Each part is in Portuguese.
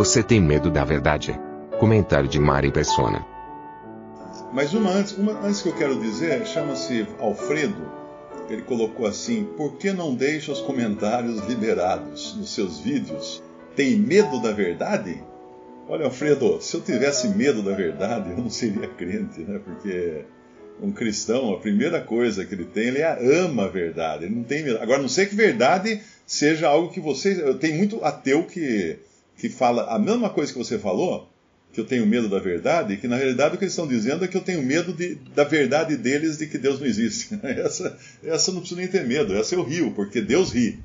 Você tem medo da verdade? Comentário de Mari Persona. Mas uma antes, uma antes que eu quero dizer, chama-se Alfredo. Ele colocou assim: por que não deixa os comentários liberados nos seus vídeos? Tem medo da verdade? Olha, Alfredo, se eu tivesse medo da verdade, eu não seria crente, né? Porque um cristão, a primeira coisa que ele tem, ele ama a verdade. Ele não tem medo. Agora, não sei que verdade seja algo que você. Tem muito ateu que, que fala a mesma coisa que você falou, que eu tenho medo da verdade, que na realidade o que eles estão dizendo é que eu tenho medo de, da verdade deles de que Deus não existe. Essa, essa eu não preciso nem ter medo, essa eu rio, porque Deus ri.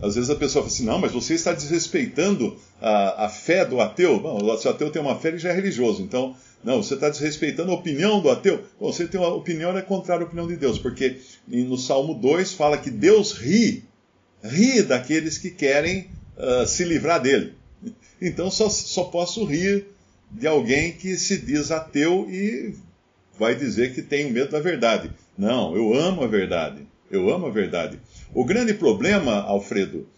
Às vezes a pessoa fala assim, não, mas você está desrespeitando a, a fé do ateu. Não, se o ateu tem uma fé, ele já é religioso. Então, não, você está desrespeitando a opinião do ateu. Bom, você tem uma opinião, é contrária à opinião de Deus, porque no Salmo 2 fala que Deus ri, ri daqueles que querem uh, se livrar dele. Então só, só posso rir de alguém que se diz ateu e vai dizer que tem medo da verdade. Não, eu amo a verdade. Eu amo a verdade. O grande problema, Alfredo,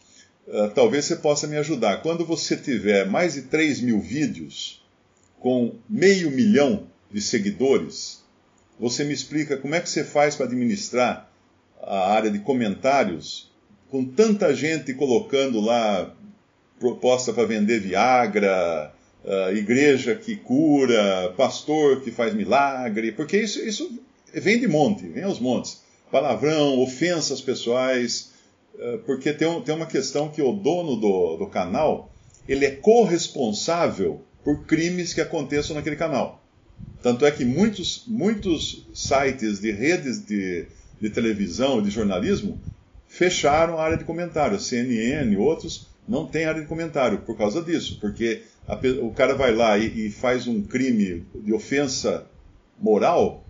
uh, talvez você possa me ajudar. Quando você tiver mais de 3 mil vídeos com meio milhão de seguidores, você me explica como é que você faz para administrar a área de comentários com tanta gente colocando lá proposta para vender Viagra, uh, igreja que cura, pastor que faz milagre, porque isso, isso vem de monte, vem aos montes palavrão, ofensas pessoais, eh, porque tem, tem uma questão que o dono do, do canal, ele é corresponsável por crimes que aconteçam naquele canal. Tanto é que muitos, muitos sites de redes de, de televisão de jornalismo fecharam a área de comentário. A CNN outros não têm área de comentário por causa disso, porque a, o cara vai lá e, e, faz um crime de ofensa moral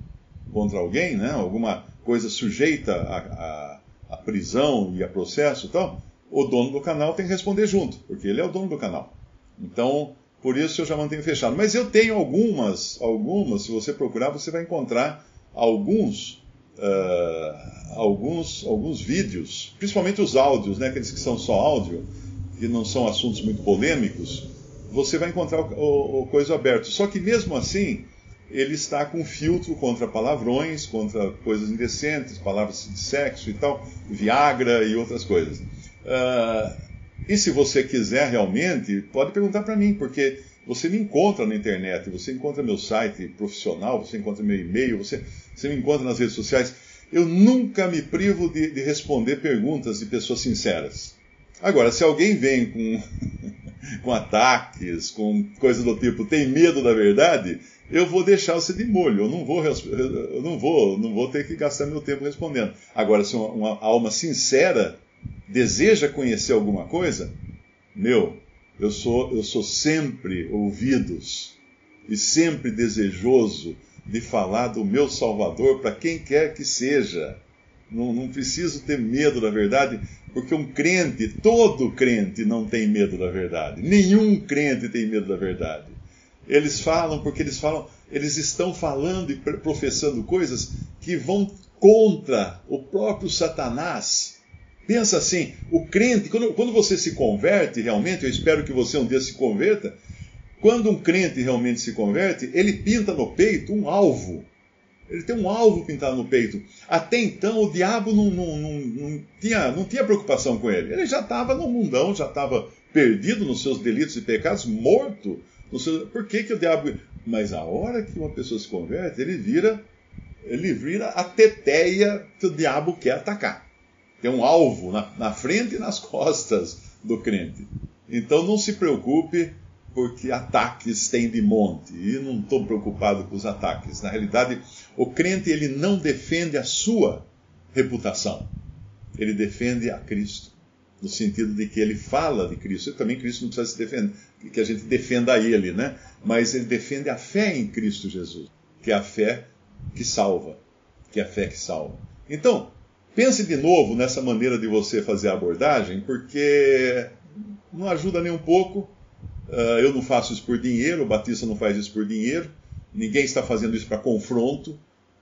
contra alguém, né? alguma coisa sujeita a, a, a prisão e a processo, então o dono do canal tem que responder junto, porque ele é o dono do canal. Então, por isso eu já mantenho fechado. Mas eu tenho algumas, algumas, se você procurar, você vai encontrar alguns, uh, alguns, alguns vídeos, principalmente os áudios, né, aqueles que são só áudio, que não são assuntos muito polêmicos, você vai encontrar o, o, o coisa aberto. Só que mesmo assim, ele está com filtro contra palavrões, contra coisas indecentes, palavras de sexo e tal, Viagra e outras coisas. Uh, e se você quiser realmente, pode perguntar para mim, porque você me encontra na internet, você encontra meu site profissional, você encontra meu e-mail, você, você me encontra nas redes sociais. Eu nunca me privo de, de responder perguntas de pessoas sinceras. Agora, se alguém vem com, com ataques, com coisas do tipo, tem medo da verdade, eu vou deixar você de molho. Eu não vou, eu não vou, não vou ter que gastar meu tempo respondendo. Agora, se uma, uma alma sincera deseja conhecer alguma coisa, meu, eu sou, eu sou sempre ouvidos e sempre desejoso de falar do meu Salvador para quem quer que seja. Não, não preciso ter medo da verdade, porque um crente, todo crente, não tem medo da verdade. Nenhum crente tem medo da verdade. Eles falam porque eles falam, eles estão falando e professando coisas que vão contra o próprio Satanás. Pensa assim, o crente, quando, quando você se converte realmente, eu espero que você um dia se converta, quando um crente realmente se converte, ele pinta no peito um alvo. Ele tem um alvo pintado no peito. Até então, o diabo não, não, não, não tinha, não tinha preocupação com ele. Ele já estava no mundão, já estava perdido nos seus delitos e pecados, morto seu, por que, que o diabo. Mas a hora que uma pessoa se converte, ele vira, ele vira a teteia que o diabo quer atacar. Tem um alvo na, na frente e nas costas do crente. Então não se preocupe, porque ataques tem de monte. E não estou preocupado com os ataques. Na realidade, o crente ele não defende a sua reputação. Ele defende a Cristo. no sentido de que ele fala de Cristo. E também Cristo não precisa se defender, que a gente defenda ele, né? Mas ele defende a fé em Cristo Jesus, que é a fé que salva, que é a fé que salva. Então, pense de novo nessa maneira de você fazer a abordagem, porque não ajuda nem um pouco. Uh, eu não faço isso por dinheiro, o Batista não faz isso por dinheiro, ninguém está fazendo isso para confronto,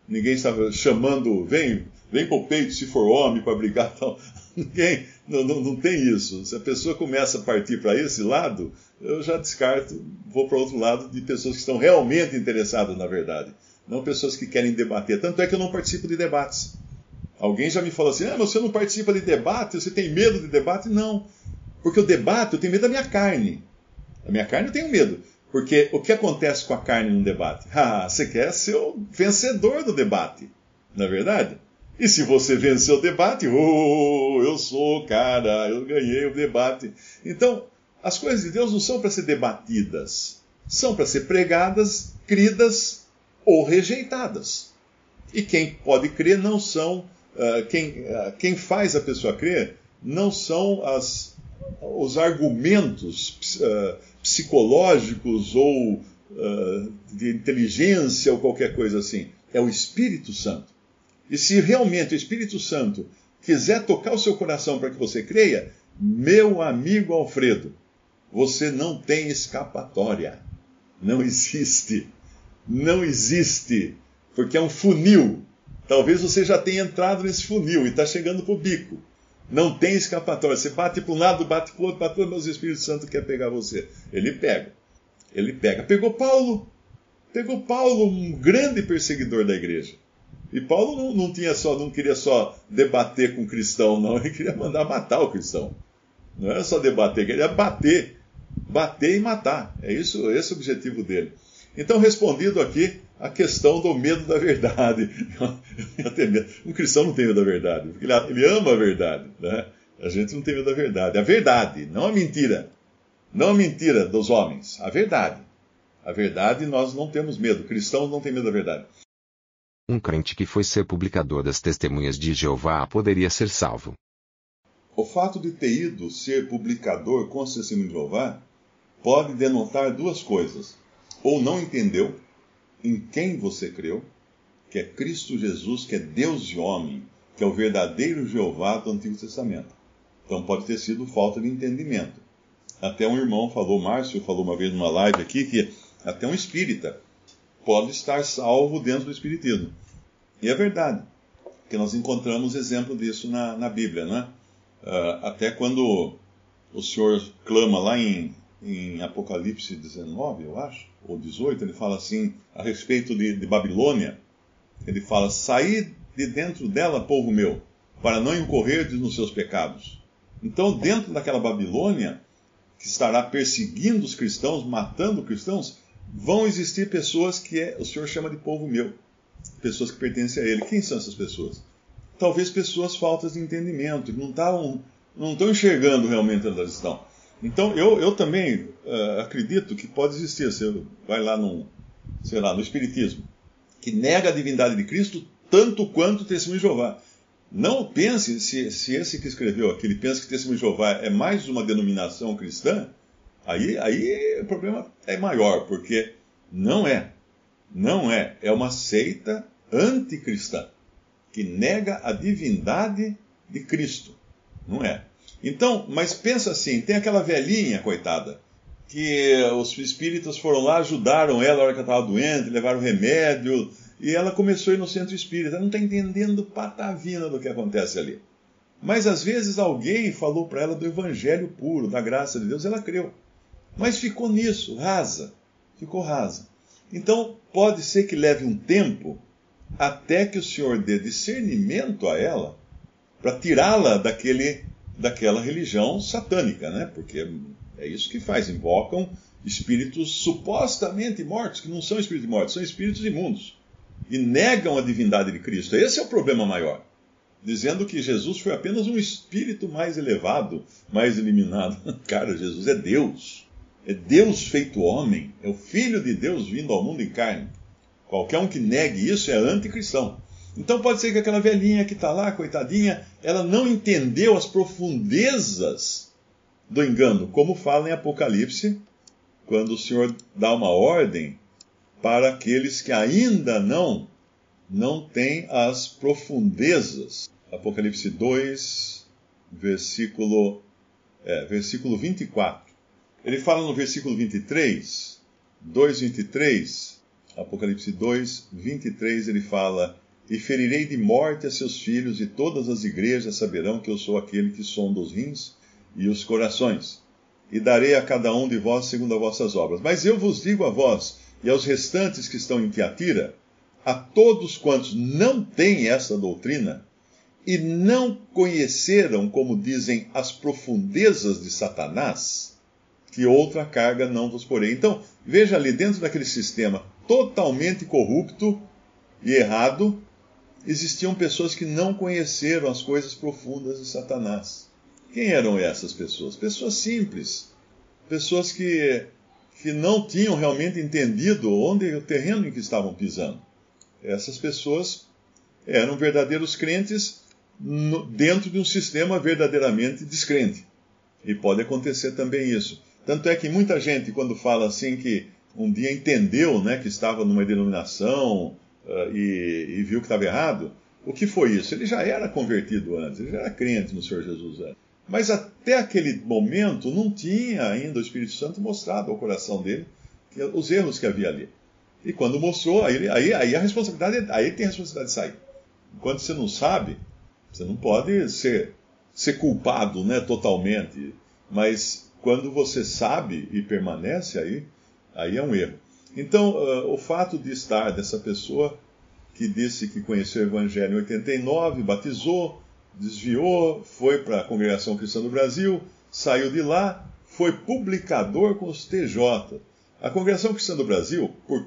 ninguém está chamando, vem, vem para o peito se for homem para brigar. Tal. Ninguém, não, não, não, tem isso. Se a pessoa começa a partir para esse lado, eu já descarto, vou para outro lado de pessoas que estão realmente interessadas na verdade, não pessoas que querem debater. Tanto é que eu não participo de debates. Alguém já me falou assim: ah, mas você não participa de debate, você tem medo de debate? Não. Porque o debate, eu tenho medo da minha carne. A minha carne eu tenho medo. Porque o que acontece com a carne num debate? Ah, você quer ser o vencedor do debate, não é verdade? E se você vencer o debate, oh, eu sou o cara, eu ganhei o debate. Então, as coisas de Deus não são para ser debatidas, são para ser pregadas, cridas ou rejeitadas. E quem pode crer não são, uh, quem, uh, quem faz a pessoa crer não são as, os argumentos uh, psicológicos ou uh, de inteligência ou qualquer coisa assim. É o Espírito Santo. E se realmente o Espírito Santo quiser tocar o seu coração para que você creia, meu amigo Alfredo, você não tem escapatória. Não existe. Não existe. Porque é um funil. Talvez você já tenha entrado nesse funil e está chegando para o bico. Não tem escapatória. Você bate para um lado, bate para o outro, bate para o mas o Espírito Santo quer pegar você. Ele pega. Ele pega. Pegou Paulo. Pegou Paulo, um grande perseguidor da igreja. E Paulo não, não, tinha só, não queria só debater com o cristão, não. Ele queria mandar matar o cristão. Não era só debater, ele queria bater. Bater e matar. É isso, esse é o objetivo dele. Então, respondido aqui, a questão do medo da verdade. Um cristão não tem medo da verdade, porque ele ama a verdade. Né? A gente não tem medo da verdade. A verdade, não a mentira. Não a mentira dos homens, a verdade. A verdade nós não temos medo. Cristãos não têm medo da verdade. Um crente que foi ser publicador das testemunhas de Jeová poderia ser salvo. O fato de ter ido ser publicador com as testemunhas de Jeová pode denotar duas coisas. Ou não entendeu, em quem você creu, que é Cristo Jesus, que é Deus e homem, que é o verdadeiro Jeová do Antigo Testamento. Então pode ter sido falta de entendimento. Até um irmão falou, Márcio falou uma vez numa live aqui, que até um espírita pode estar salvo dentro do espiritismo. E é verdade, que nós encontramos exemplo disso na, na Bíblia, né? Uh, até quando o Senhor clama lá em, em Apocalipse 19, eu acho, ou 18, ele fala assim, a respeito de, de Babilônia, ele fala, saí de dentro dela, povo meu, para não incorrer nos seus pecados. Então, dentro daquela Babilônia, que estará perseguindo os cristãos, matando os cristãos, vão existir pessoas que é, o Senhor chama de povo meu, pessoas que pertencem a Ele. Quem são essas pessoas? Talvez pessoas faltas de entendimento, que não, não estão enxergando realmente onde elas estão. Então, eu, eu também uh, acredito que pode existir, você vai lá no, sei lá, no Espiritismo, que nega a divindade de Cristo tanto quanto o Testemunho de Jeová. Não pense, se, se esse que escreveu aqui, ele pensa que o Testemunho de Jeová é mais uma denominação cristã, aí, aí o problema é maior, porque não é. Não é. É uma seita anticristã, que nega a divindade de Cristo. Não é. Então, mas pensa assim, tem aquela velhinha, coitada, que os espíritas foram lá, ajudaram ela na hora que ela estava doente, levaram remédio, e ela começou a ir no centro espírita. Ela não está entendendo patavina do que acontece ali. Mas às vezes alguém falou para ela do evangelho puro, da graça de Deus, ela creu. Mas ficou nisso, rasa. Ficou rasa. Então, pode ser que leve um tempo até que o Senhor dê discernimento a ela para tirá-la daquele daquela religião satânica, né? Porque é isso que faz, invocam espíritos supostamente mortos, que não são espíritos mortos, são espíritos imundos. E negam a divindade de Cristo. Esse é o problema maior. Dizendo que Jesus foi apenas um espírito mais elevado, mais eliminado. Cara, Jesus é Deus. É Deus feito homem. É o Filho de Deus vindo ao mundo em carne. Qualquer um que negue isso é anticristão. Então pode ser que aquela velhinha que está lá, coitadinha, ela não entendeu as profundezas do engano, como fala em Apocalipse, quando o Senhor dá uma ordem para aqueles que ainda não não têm as profundezas. Apocalipse 2, versículo, é, versículo 24. Ele fala no versículo 23, 2, 23, Apocalipse 2, 23, ele fala: E ferirei de morte a seus filhos, e todas as igrejas saberão que eu sou aquele que sonda os rins e os corações, e darei a cada um de vós segundo as vossas obras. Mas eu vos digo a vós e aos restantes que estão em Tiatira, a todos quantos não têm essa doutrina, e não conheceram, como dizem, as profundezas de Satanás, que outra carga não vos porei. Então, veja ali, dentro daquele sistema totalmente corrupto e errado, existiam pessoas que não conheceram as coisas profundas de Satanás. Quem eram essas pessoas? Pessoas simples, pessoas que, que não tinham realmente entendido onde o terreno em que estavam pisando. Essas pessoas eram verdadeiros crentes no, dentro de um sistema verdadeiramente descrente. E pode acontecer também isso. Tanto é que muita gente, quando fala assim que um dia entendeu né, que estava numa denominação uh, e, e, viu que estava errado, o que foi isso? Ele já era convertido antes, ele já era crente no Senhor Jesus antes. Mas até aquele momento não tinha ainda o Espírito Santo mostrado ao coração dele os erros que havia ali. E quando mostrou, aí, aí, aí a responsabilidade, aí tem a responsabilidade de sair. Enquanto você não sabe, você não pode ser, ser culpado né, totalmente. Mas quando você sabe e permanece aí, aí é um erro. Então, uh, o fato de estar dessa pessoa que disse que conheceu o Evangelho em 89, batizou, desviou, foi para a Congregação Cristã do Brasil, saiu de lá, foi publicador com os TJ. A Congregação Cristã do Brasil, por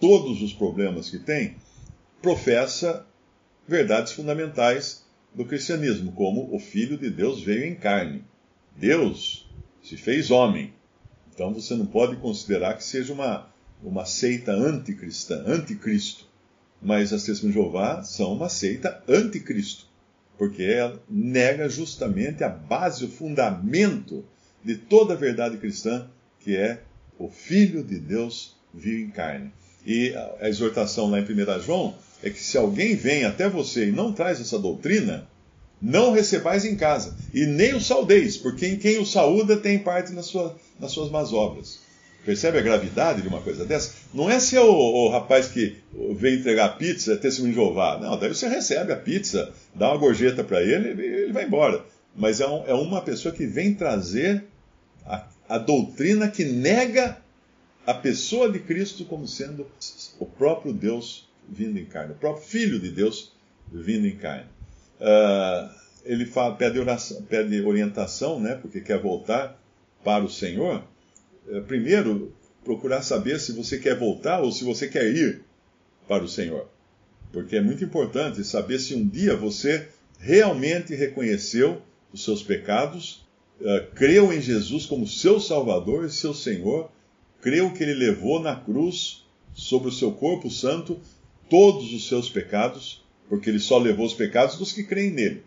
todos os problemas que tem, professa verdades fundamentais do cristianismo, como o Filho de Deus veio em carne. Deus se fez homem. Então você não pode considerar que seja uma, uma seita anticristã, anticristo. Mas as Testemunhas de Jeová são uma seita anticristo, porque ela nega justamente a base, o fundamento de toda a verdade cristã, que é o Filho de Deus vive em carne. E a exortação lá em 1 João é que se alguém vem até você e não traz essa doutrina, não recebais em casa, e nem o saudeis, porque quem o saúda tem parte nas, sua, nas suas más obras. Percebe a gravidade de uma coisa dessa? Não é se é o, o rapaz que vem entregar pizza, é testemunho de Jeová. Não, daí você recebe a pizza, dá uma gorjeta para ele e ele vai embora. Mas é, um, é, uma pessoa que vem trazer a, a doutrina que nega a pessoa de Cristo como sendo o próprio Deus vindo em carne, o próprio Filho de Deus vindo em carne. Uh, ele fala, pede, oração, pede, orientação, né, porque quer voltar para o Senhor. Uh, primeiro, procurar saber se você quer voltar ou se você quer ir para o Senhor. Porque é muito importante saber se um dia você realmente reconheceu os seus pecados, uh, creu em Jesus como seu Salvador e seu Senhor, creu que ele levou na cruz sobre o seu corpo santo todos os seus pecados porque ele só levou os pecados dos que creem nele.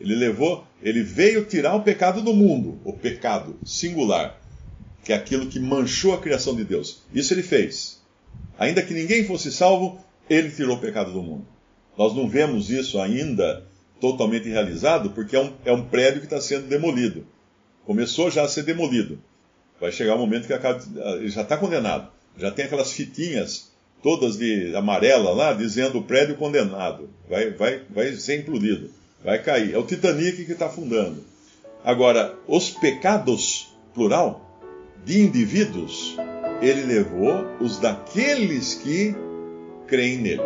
Ele levou, ele veio tirar o pecado do mundo, o pecado singular, que é aquilo que manchou a criação de Deus. Isso ele fez. Ainda que ninguém fosse salvo, ele tirou o pecado do mundo. Nós não vemos isso ainda totalmente realizado, porque é um, é um prédio que está sendo demolido. Começou já a ser demolido. Vai chegar um momento que acaba, ele já está condenado. Já tem aquelas fitinhas todas de amarela lá, dizendo o prédio condenado, vai, vai, vai ser implodido, vai cair. É o Titanic que está afundando. Agora, os pecados, plural, de indivíduos, ele levou os daqueles que creem nele.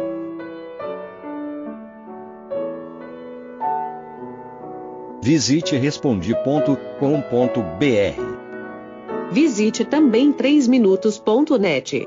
Visite respondi.com.br. Visite também 3minutos.net.